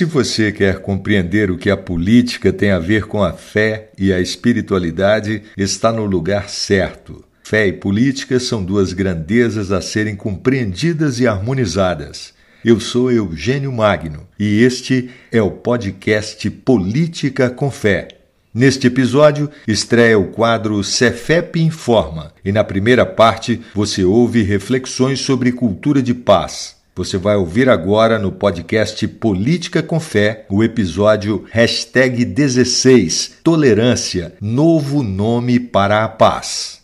Se você quer compreender o que a política tem a ver com a fé e a espiritualidade, está no lugar certo. Fé e política são duas grandezas a serem compreendidas e harmonizadas. Eu sou Eugênio Magno e este é o podcast Política com Fé. Neste episódio, estreia o quadro Cefep Informa e na primeira parte você ouve reflexões sobre cultura de paz. Você vai ouvir agora no podcast Política com Fé o episódio hashtag 16 Tolerância Novo Nome para a Paz.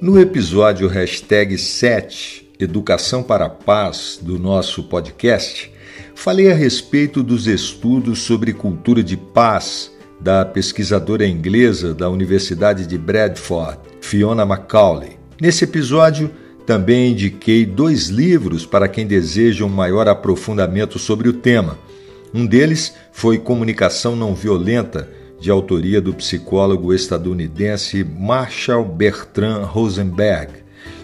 No episódio hashtag 7 Educação para a Paz do nosso podcast, falei a respeito dos estudos sobre cultura de paz da pesquisadora inglesa da Universidade de Bradford, Fiona Macaulay. Nesse episódio, também indiquei dois livros para quem deseja um maior aprofundamento sobre o tema. Um deles foi Comunicação Não Violenta, de autoria do psicólogo estadunidense Marshall Bertrand Rosenberg,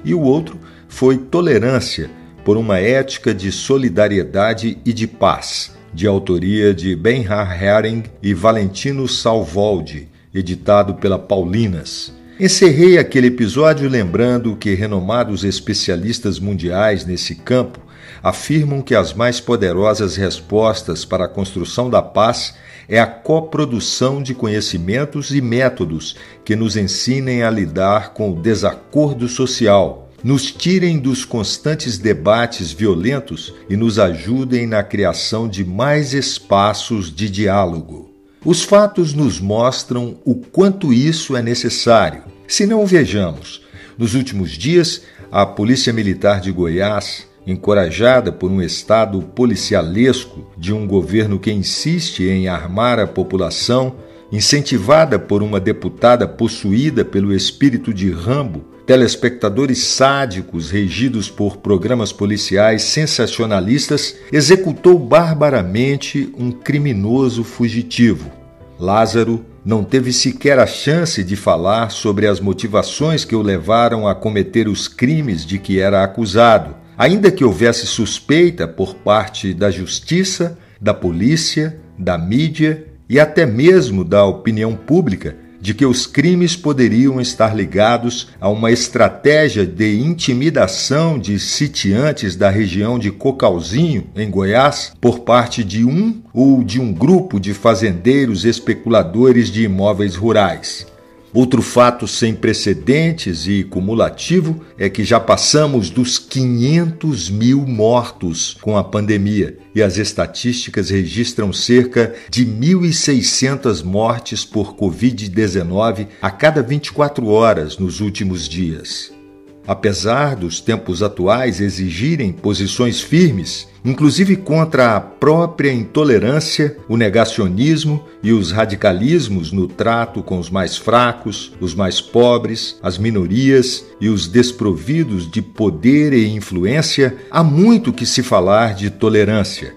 e o outro foi Tolerância, por uma ética de solidariedade e de paz, de autoria de Bernhard Hering e Valentino Salvoldi, editado pela Paulinas. Encerrei aquele episódio lembrando que renomados especialistas mundiais nesse campo afirmam que as mais poderosas respostas para a construção da paz é a coprodução de conhecimentos e métodos que nos ensinem a lidar com o desacordo social, nos tirem dos constantes debates violentos e nos ajudem na criação de mais espaços de diálogo. Os fatos nos mostram o quanto isso é necessário. Se não vejamos, nos últimos dias, a Polícia Militar de Goiás, encorajada por um Estado policialesco de um governo que insiste em armar a população, incentivada por uma deputada possuída pelo espírito de Rambo, telespectadores sádicos regidos por programas policiais sensacionalistas, executou barbaramente um criminoso fugitivo. Lázaro não teve sequer a chance de falar sobre as motivações que o levaram a cometer os crimes de que era acusado, ainda que houvesse suspeita por parte da justiça, da polícia, da mídia e até mesmo da opinião pública de que os crimes poderiam estar ligados a uma estratégia de intimidação de sitiantes da região de Cocalzinho, em Goiás, por parte de um ou de um grupo de fazendeiros especuladores de imóveis rurais. Outro fato sem precedentes e cumulativo é que já passamos dos 500 mil mortos com a pandemia e as estatísticas registram cerca de 1.600 mortes por Covid-19 a cada 24 horas nos últimos dias. Apesar dos tempos atuais exigirem posições firmes, inclusive contra a própria intolerância, o negacionismo e os radicalismos no trato com os mais fracos, os mais pobres, as minorias e os desprovidos de poder e influência, há muito que se falar de tolerância.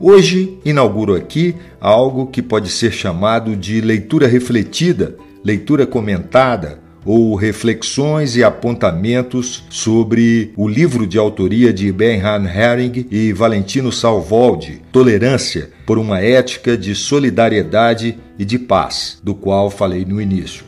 Hoje inauguro aqui algo que pode ser chamado de leitura refletida, leitura comentada ou reflexões e apontamentos sobre o livro de autoria de Bernhard Hering e Valentino Salvoldi, Tolerância por uma ética de solidariedade e de paz, do qual falei no início.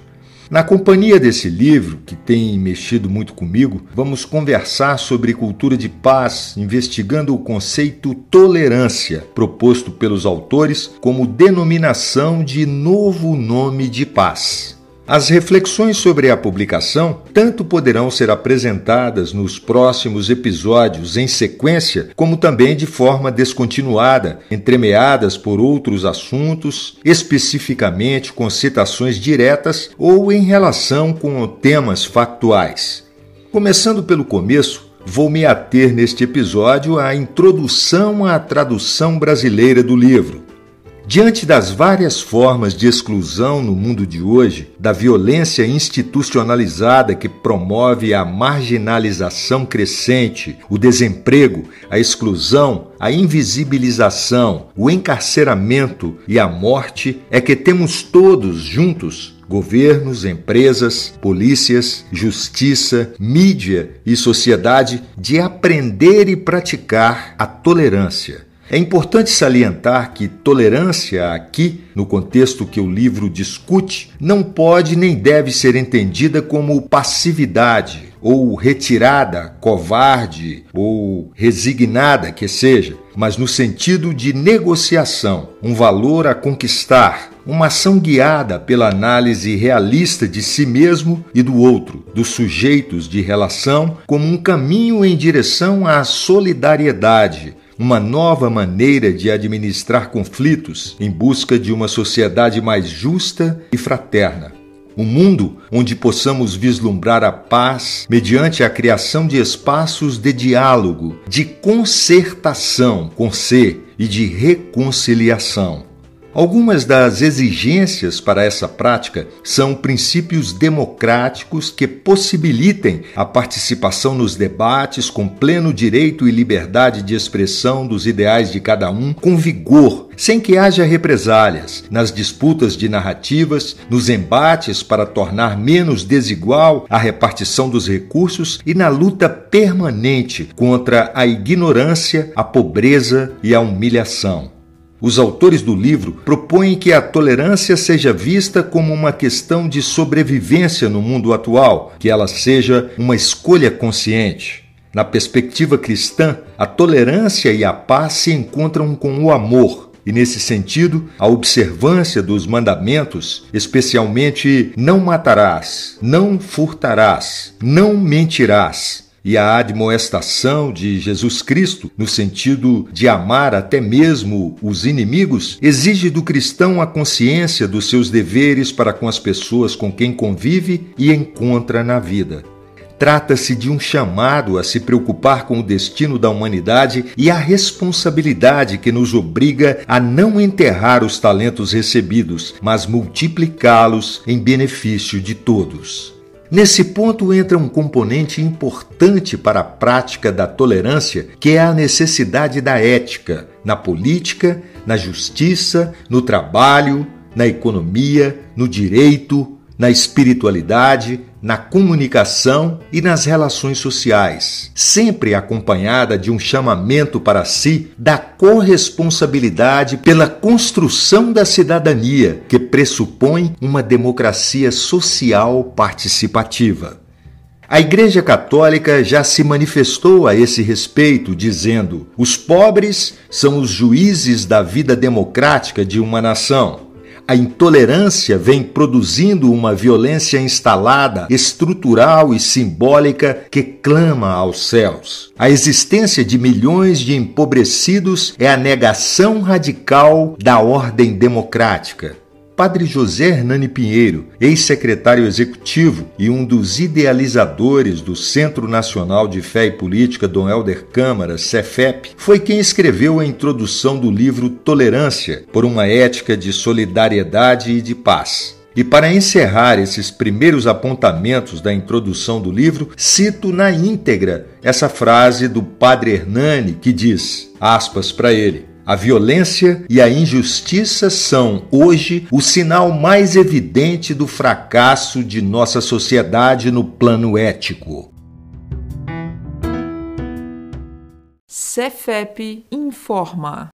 Na companhia desse livro, que tem mexido muito comigo, vamos conversar sobre cultura de paz, investigando o conceito tolerância, proposto pelos autores como denominação de novo nome de paz. As reflexões sobre a publicação tanto poderão ser apresentadas nos próximos episódios em sequência, como também de forma descontinuada, entremeadas por outros assuntos, especificamente com citações diretas ou em relação com temas factuais. Começando pelo começo, vou me ater neste episódio à introdução à tradução brasileira do livro. Diante das várias formas de exclusão no mundo de hoje, da violência institucionalizada que promove a marginalização crescente, o desemprego, a exclusão, a invisibilização, o encarceramento e a morte, é que temos todos juntos governos, empresas, polícias, justiça, mídia e sociedade de aprender e praticar a tolerância. É importante salientar que tolerância aqui, no contexto que o livro discute, não pode nem deve ser entendida como passividade ou retirada, covarde ou resignada que seja, mas no sentido de negociação, um valor a conquistar, uma ação guiada pela análise realista de si mesmo e do outro, dos sujeitos de relação, como um caminho em direção à solidariedade, uma nova maneira de administrar conflitos em busca de uma sociedade mais justa e fraterna. Um mundo onde possamos vislumbrar a paz mediante a criação de espaços de diálogo, de concertação com C e de reconciliação. Algumas das exigências para essa prática são princípios democráticos que possibilitem a participação nos debates com pleno direito e liberdade de expressão dos ideais de cada um com vigor, sem que haja represálias, nas disputas de narrativas, nos embates para tornar menos desigual a repartição dos recursos e na luta permanente contra a ignorância, a pobreza e a humilhação. Os autores do livro propõem que a tolerância seja vista como uma questão de sobrevivência no mundo atual, que ela seja uma escolha consciente. Na perspectiva cristã, a tolerância e a paz se encontram com o amor, e nesse sentido, a observância dos mandamentos, especialmente não matarás, não furtarás, não mentirás, e a admoestação de Jesus Cristo, no sentido de amar até mesmo os inimigos, exige do cristão a consciência dos seus deveres para com as pessoas com quem convive e encontra na vida. Trata-se de um chamado a se preocupar com o destino da humanidade e a responsabilidade que nos obriga a não enterrar os talentos recebidos, mas multiplicá-los em benefício de todos. Nesse ponto entra um componente importante para a prática da tolerância, que é a necessidade da ética na política, na justiça, no trabalho, na economia, no direito, na espiritualidade, na comunicação e nas relações sociais, sempre acompanhada de um chamamento para si da corresponsabilidade pela construção da cidadania, que pressupõe uma democracia social participativa. A Igreja Católica já se manifestou a esse respeito, dizendo: os pobres são os juízes da vida democrática de uma nação a intolerância vem produzindo uma violência instalada, estrutural e simbólica que clama aos céus. A existência de milhões de empobrecidos é a negação radical da ordem democrática. Padre José Hernani Pinheiro, ex-secretário executivo e um dos idealizadores do Centro Nacional de Fé e Política Dom Helder Câmara, Cefep, foi quem escreveu a introdução do livro Tolerância por uma ética de solidariedade e de paz. E para encerrar esses primeiros apontamentos da introdução do livro, cito na íntegra essa frase do Padre Hernani que diz, aspas para ele: a violência e a injustiça são, hoje, o sinal mais evidente do fracasso de nossa sociedade no plano ético. Cefep informa.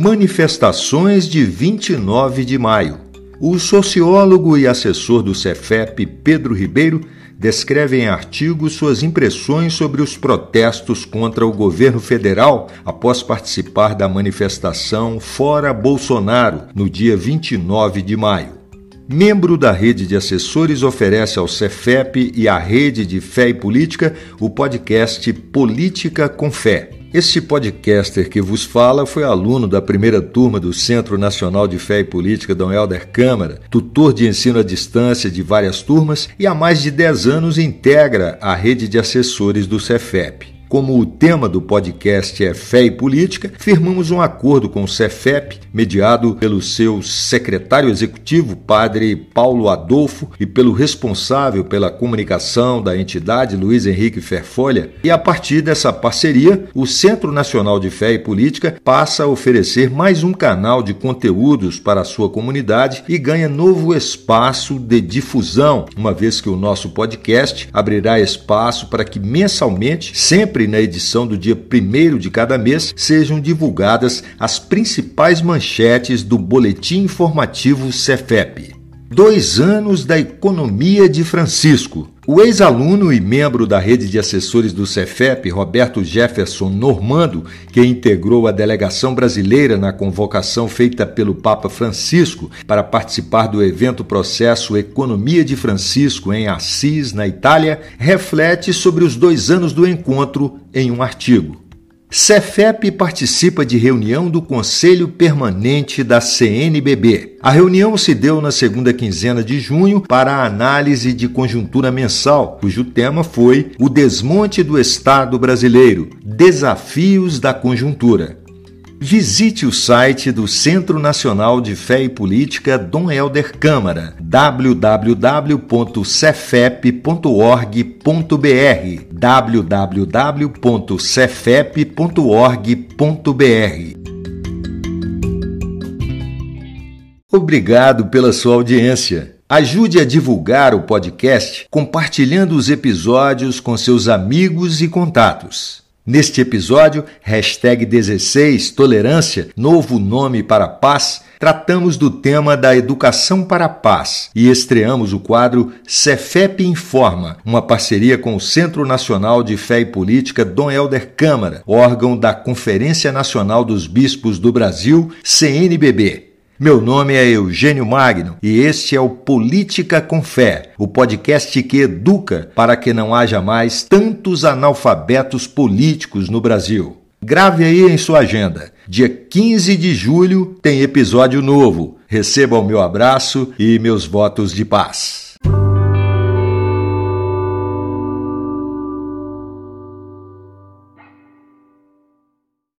Manifestações de 29 de maio. O sociólogo e assessor do Cefep, Pedro Ribeiro, descreve em artigos suas impressões sobre os protestos contra o governo federal após participar da manifestação Fora Bolsonaro no dia 29 de maio. Membro da rede de assessores, oferece ao Cefep e à rede de fé e política o podcast Política com Fé. Este podcaster que vos fala foi aluno da primeira turma do Centro Nacional de Fé e Política Dom Helder Câmara, tutor de ensino à distância de várias turmas e há mais de 10 anos integra a rede de assessores do Cefep. Como o tema do podcast é fé e política, firmamos um acordo com o Cefep, mediado pelo seu secretário executivo, padre Paulo Adolfo, e pelo responsável pela comunicação da entidade, Luiz Henrique Ferfolha. E a partir dessa parceria, o Centro Nacional de Fé e Política passa a oferecer mais um canal de conteúdos para a sua comunidade e ganha novo espaço de difusão, uma vez que o nosso podcast abrirá espaço para que mensalmente, sempre sempre na edição do dia 1 de cada mês sejam divulgadas as principais manchetes do Boletim Informativo Cefep. Dois anos da economia de Francisco. O ex-aluno e membro da rede de assessores do Cefep, Roberto Jefferson Normando, que integrou a delegação brasileira na convocação feita pelo Papa Francisco para participar do evento processo Economia de Francisco em Assis, na Itália, reflete sobre os dois anos do encontro em um artigo. Cefep participa de reunião do Conselho Permanente da CNBB. A reunião se deu na segunda quinzena de junho para a análise de conjuntura mensal, cujo tema foi o desmonte do Estado brasileiro, desafios da conjuntura. Visite o site do Centro Nacional de Fé e Política Dom Helder Câmara, www.cefep.org.br www.cefep.org.br Obrigado pela sua audiência. Ajude a divulgar o podcast compartilhando os episódios com seus amigos e contatos. Neste episódio, hashtag 16 Tolerância, novo nome para paz, tratamos do tema da educação para a paz e estreamos o quadro Cefep Informa, uma parceria com o Centro Nacional de Fé e Política Dom Helder Câmara, órgão da Conferência Nacional dos Bispos do Brasil, CNBB. Meu nome é Eugênio Magno e este é o Política com Fé, o podcast que educa para que não haja mais tantos analfabetos políticos no Brasil. Grave aí em sua agenda. Dia 15 de julho tem episódio novo. Receba o meu abraço e meus votos de paz.